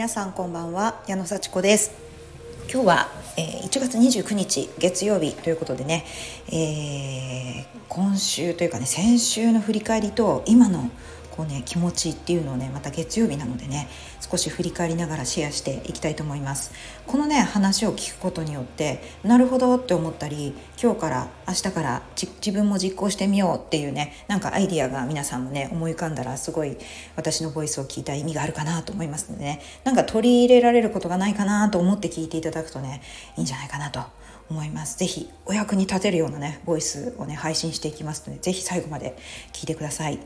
皆さんこんばんは矢野幸子です。今日は、えー、1月29日月曜日ということでね、えー、今週というかね先週の振り返りと今のこうね気持ちっていうのをねまた月曜日なのでね少し振り返りながらシェアしていきたいと思いますこのね話を聞くことによってなるほどって思ったり今日から明日から自分も実行してみようっていうねなんかアイディアが皆さんもね思い浮かんだらすごい私のボイスを聞いた意味があるかなと思いますのでねなんか取り入れられることがないかなと思って聞いていただくとねいいんじゃないかなと思います。ぜひお役に立てるようなねボイスをね配信していきますのでぜひ最後まで聞いてください。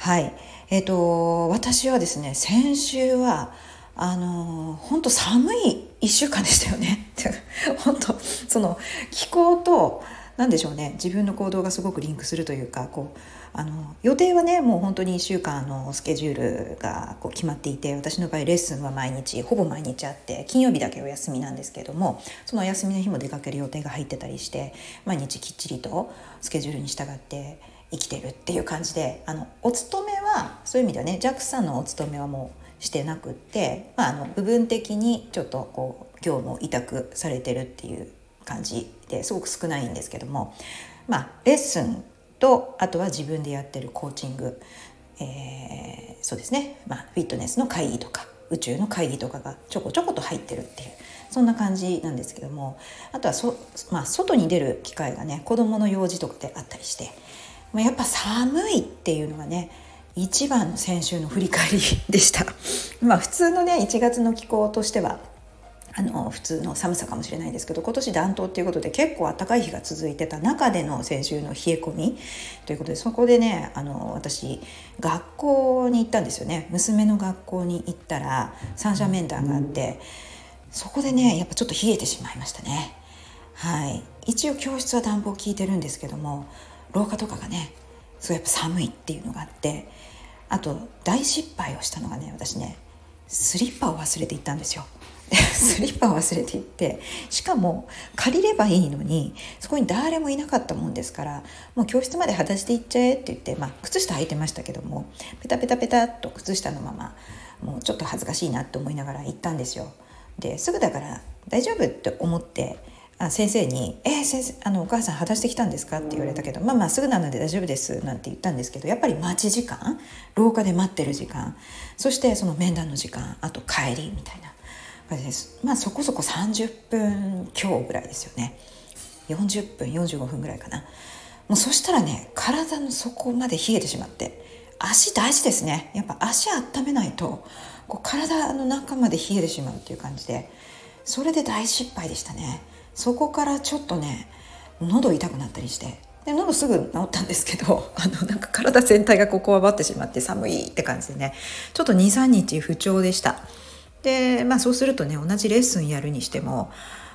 はい。えっ、ー、と私はですね先週はあの本当寒い1週間でしたよね。本当その気候と何でしょうね自分の行動がすごくリンクするというかこうあの予定はねもう本当に1週間のスケジュールがこう決まっていて私の場合レッスンは毎日ほぼ毎日あって金曜日だけお休みなんですけどもそのお休みの日も出かける予定が入ってたりして毎日きっちりとスケジュールに従って生きてるっていう感じであのお勤めはそういう意味ではね JAXA のお勤めはもうしてなくって、まあ、あの部分的にちょっとこう業務を委託されてるっていう感じですごく少ないんですけども、まあ、レッスンとあとは自分でやってるコーチング、えー、そうですね、まあ、フィットネスの会議とか宇宙の会議とかがちょこちょこと入ってるっていうそんな感じなんですけどもあとはそ、まあ、外に出る機会がね子どもの用事とかであったりして、まあ、やっぱ寒いっていうのがね一番の先週の振り返りでした。まあ普通のね1月の気候としてはあの普通の寒さかもしれないですけど今年暖冬っていうことで結構暖かい日が続いてた中での先週の冷え込みということでそこでねあの私学校に行ったんですよね。娘の学校に行ったら三者面談があって、そこでねやっぱちょっと冷えてしまいましたね。はい。一応教室は暖房効いてるんですけども廊下とかがねそうやっぱ寒いっていうのがあってあと大失敗をしたのがね私ねスリッパを忘れて行ったんですよ スリッパを忘れていってしかも借りればいいのにそこに誰もいなかったもんですからもう教室まで裸足で行っちゃえって言って、まあ、靴下履いてましたけどもペタペタペタっと靴下のままもうちょっと恥ずかしいなって思いながら行ったんですよ。ですぐだから大丈夫って思ってあ先生に「えー、先生あのお母さん裸足で来たんですか?」って言われたけど「まあまあすぐなので大丈夫です」なんて言ったんですけどやっぱり待ち時間廊下で待ってる時間そしてその面談の時間あと帰りみたいなです。まあそこそこ30分強ぐらいですよね。40分45分ぐらいかな。もうそしたらね体の底まで冷えてしまって足大事ですね。やっぱ足温めないとこう体の中まで冷えてしまうっていう感じでそれで大失敗でしたね。そこからちょっとね喉痛くなったりしてで喉すぐ治ったんですけど あのなんか体全体がこうこわばってしまって寒いって感じでねちょっと23日不調でしたでまあそうするとね同じレッスンやるにしても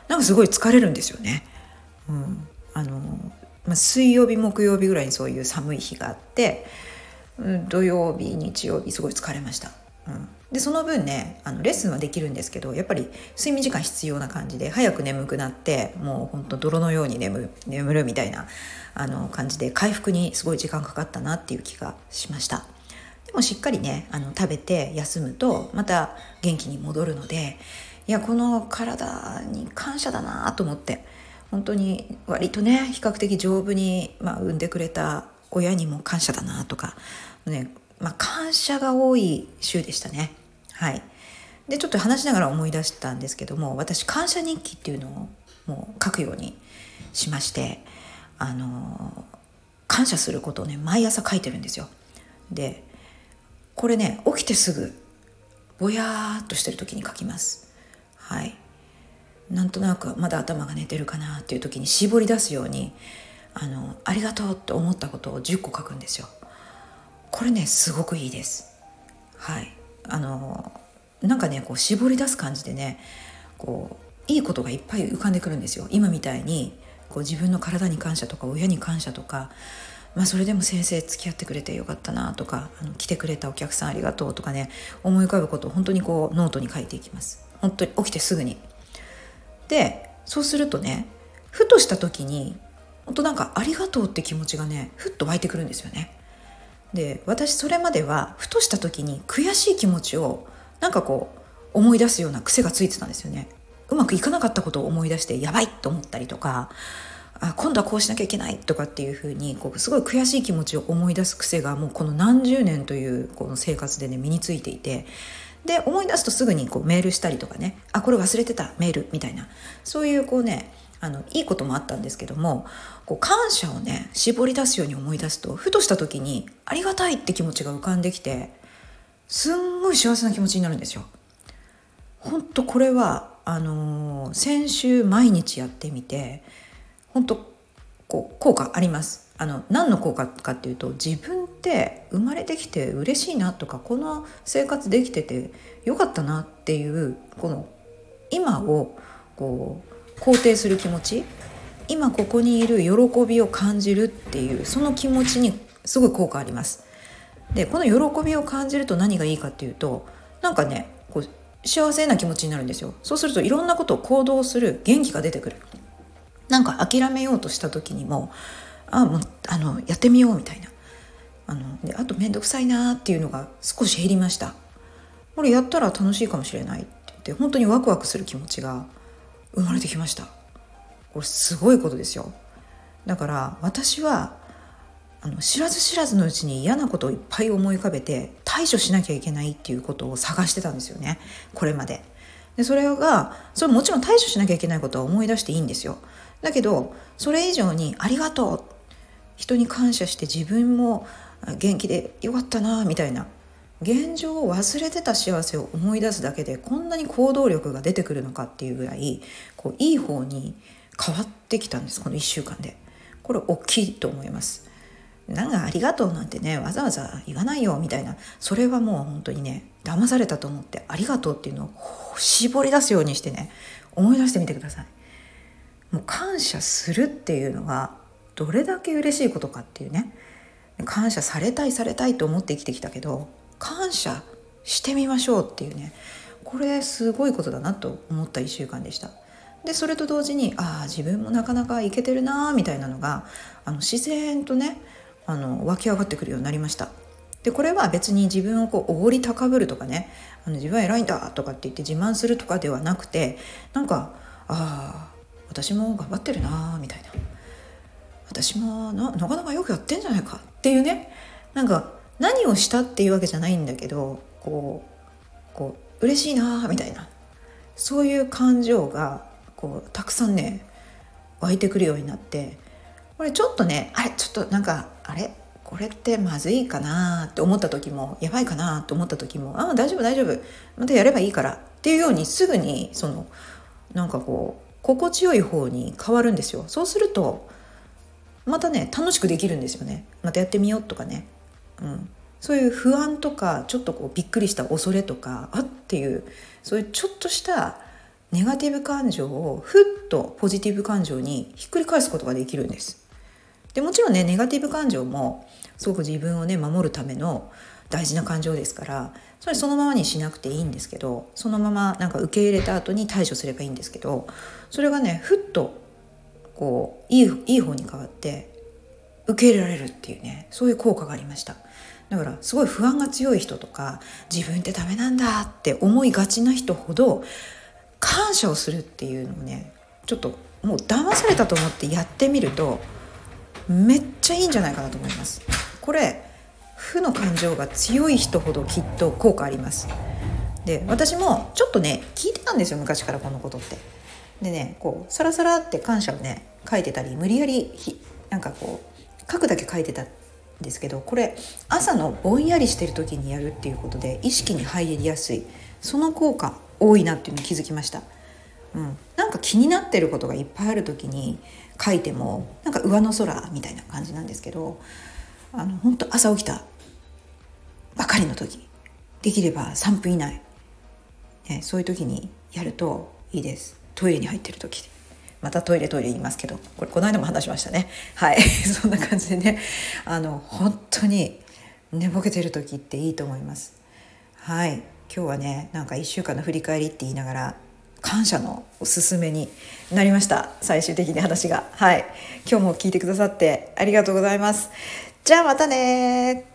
なんかすごい疲れるんですよね。うん、あのまあ、水曜日木曜日ぐらいにそういう寒い日があって、うん、土曜日日曜日すごい疲れました。うん、でその分ねあのレッスンはできるんですけどやっぱり睡眠時間必要な感じで早く眠くなってもうほんと泥のように眠るみたいなあの感じで回復にすごい時間かかったなっていう気がしましたで。もしっかりねあの食べて休むとまた元気に戻るのでいやこの体に感謝だなと思って本当に割とね比較的丈夫に、まあ、産んでくれた親にも感謝だなとかね、まあ、感謝が多い週でしたねはい。でちょっと話しながら思い出したんですけども私感謝日記っていうのをもう書くようにしましてあの感謝することをね毎朝書いてるんですよ。でこれね起きてすぐぼやーっとしてる時に書きます。はい。なんとなくまだ頭が寝てるかなっていう時に絞り出すようにあのありがとうって思ったことを10個書くんですよ。これねすごくいいです。はい。あのなんかねこう絞り出す感じでねこういいことがいっぱい浮かんでくるんですよ。今みたいにこう自分の体に感謝とか親に感謝とかまあ、それでも先生付き合ってくれてよかったなとかあの来てくれたお客さんありがとうとかね思い浮かぶことを本当にこうノートに書いていきます。本当に起きてすぐに。でそうするとねふとした時に本当なんかありがとうって気持ちがねふっと湧いてくるんですよね。で私それまではふとした時に悔しい気持ちをなんかこう思い出すような癖がついてたんですよね。うまくいかなかったことを思い出してやばいと思ったりとかあ今度はこうしなきゃいけないとかっていうふうにこうすごい悔しい気持ちを思い出す癖がもうこの何十年というこの生活でね身についていてで思い出すとすぐにこうメールしたりとかねあこれ忘れてたメールみたいな。そういうこうねあのいいこともあったんですけどもこう感謝をね絞り出すように思い出すとふとした時にありがたいって気持ちが浮かんできてすんごい幸せな気持ちになるんですよ。本当これはあのー、先週毎日やってみて本当こう効果ありますあの何の効果かっていうと自分って生まれてきて嬉しいなとかこの生活できててよかったなっていうこの今をこう肯定する気持ち。今ここにいる喜びを感じるっていうその気持ちにすごい効果あります。でこの喜びを感じると何がいいかっていうとなんかねこう幸せな気持ちになるんですよ。そうするといろんなことを行動する元気が出てくる。なんか諦めようとした時にもあもうあのやってみようみたいな。あのであと面倒くさいなっていうのが少し減りました。これやったら楽しいかもしれないって言って本当にワクワクする気持ちが生まれてきました。これすごいことですよ。だから私はあの知らず知らずのうちに嫌なことをいっぱい思い浮かべて対処しなきゃいけないっていうことを探してたんですよね。これまで。でそれがそれもちろん対処しなきゃいけないことは思い出していいんですよ。だけどそれ以上に「ありがとう」人に感謝して自分も元気でよかったなみたいな。現状を忘れてた幸せを思い出すだけでこんなに行動力が出てくるのかっていうぐらいこういい方に変わってきたんですこの1週間で。これ大きいと思います。なんかありがとうなんてねわざわざ言わないよみたいなそれはもう本当にね騙されたと思ってありがとうっていうのを絞り出すようにしてね思い出してみてくださいもう感謝するっていうのがどれだけ嬉しいことかっていうね感謝されたいされたいと思って生きてきたけど謝してみましょうっていうねこれすごいことだなと思った1週間でしたでそれと同時にああ自分もなかなかいけてるなみたいなのがあの自然とねあの湧き上がってくるようになりました。でこれは別に自分をこうおごり高ぶるとかねあの自分は偉いんだとかって言って自慢するとかではなくてなんかああ私も頑張ってるなみたいな私もななかなかよくやってんじゃないかっていうねなんか何をしたっていうわけじゃないんだけどこうこう嬉しいなみたいな。そういう感情がこうたくさんね湧いてくるようになってこれちょっとねあれちょっとなんかあれこれってまずいかなって思った時もやばいかなと思った時もああ大丈夫大丈夫またやればいいからっていうようにすぐにそのなんかこう心地よい方に変わるんですよ。そうするとまたね楽しくできるんですよね。またやってみようとかね、うん、そういう不安とかちょっとこうびっくりした恐れとかあっていうそういうちょっとしたネガティブ感情をふっとポジティブ感情にひっくり返すことができるんです。でもちろんねネガティブ感情もすごく自分をね守るための大事な感情ですからそれそのままにしなくていいんですけどそのままなんか受け入れた後に対処すればいいんですけどそれがねふっとこういいいい方に変わって受け入れられるっていうねそういう効果がありましただからすごい不安が強い人とか自分ってダメなんだって思いがちな人ほど感謝をするっていうのをねちょっともう騙されたと思ってやってみるとめっちゃいいんじゃないかなと思います。これ負の感情が強い人ほどきっと効果あります。で私もちょっとね聞いてたんですよ昔からこのことって。でねこうサラサラって感謝をね書いてたり無理やりひなんかこう書くだけ書いてたですけどこれ朝のぼんやりしてる時にやるっていうことで意識に入りやすいその効果多いなっていうのに気づきました、うん、なんか気になってることがいっぱいある時に書いてもなんか上の空みたいな感じなんですけどあの本当朝起きたばかりの時できれば3分以内、ね、そういう時にやるといいです。トイレに入ってる時またトイレトイレ言いますけどこれこの間も話しましたね。はい。そんな感じでね。あの本当に寝ぼけてる時っていいと思います。はい。今日はねなんか1週間の振り返りって言いながら感謝のおすすめになりました。最終的に話が。はい。今日も聞いてくださってありがとうございます。じゃあまたね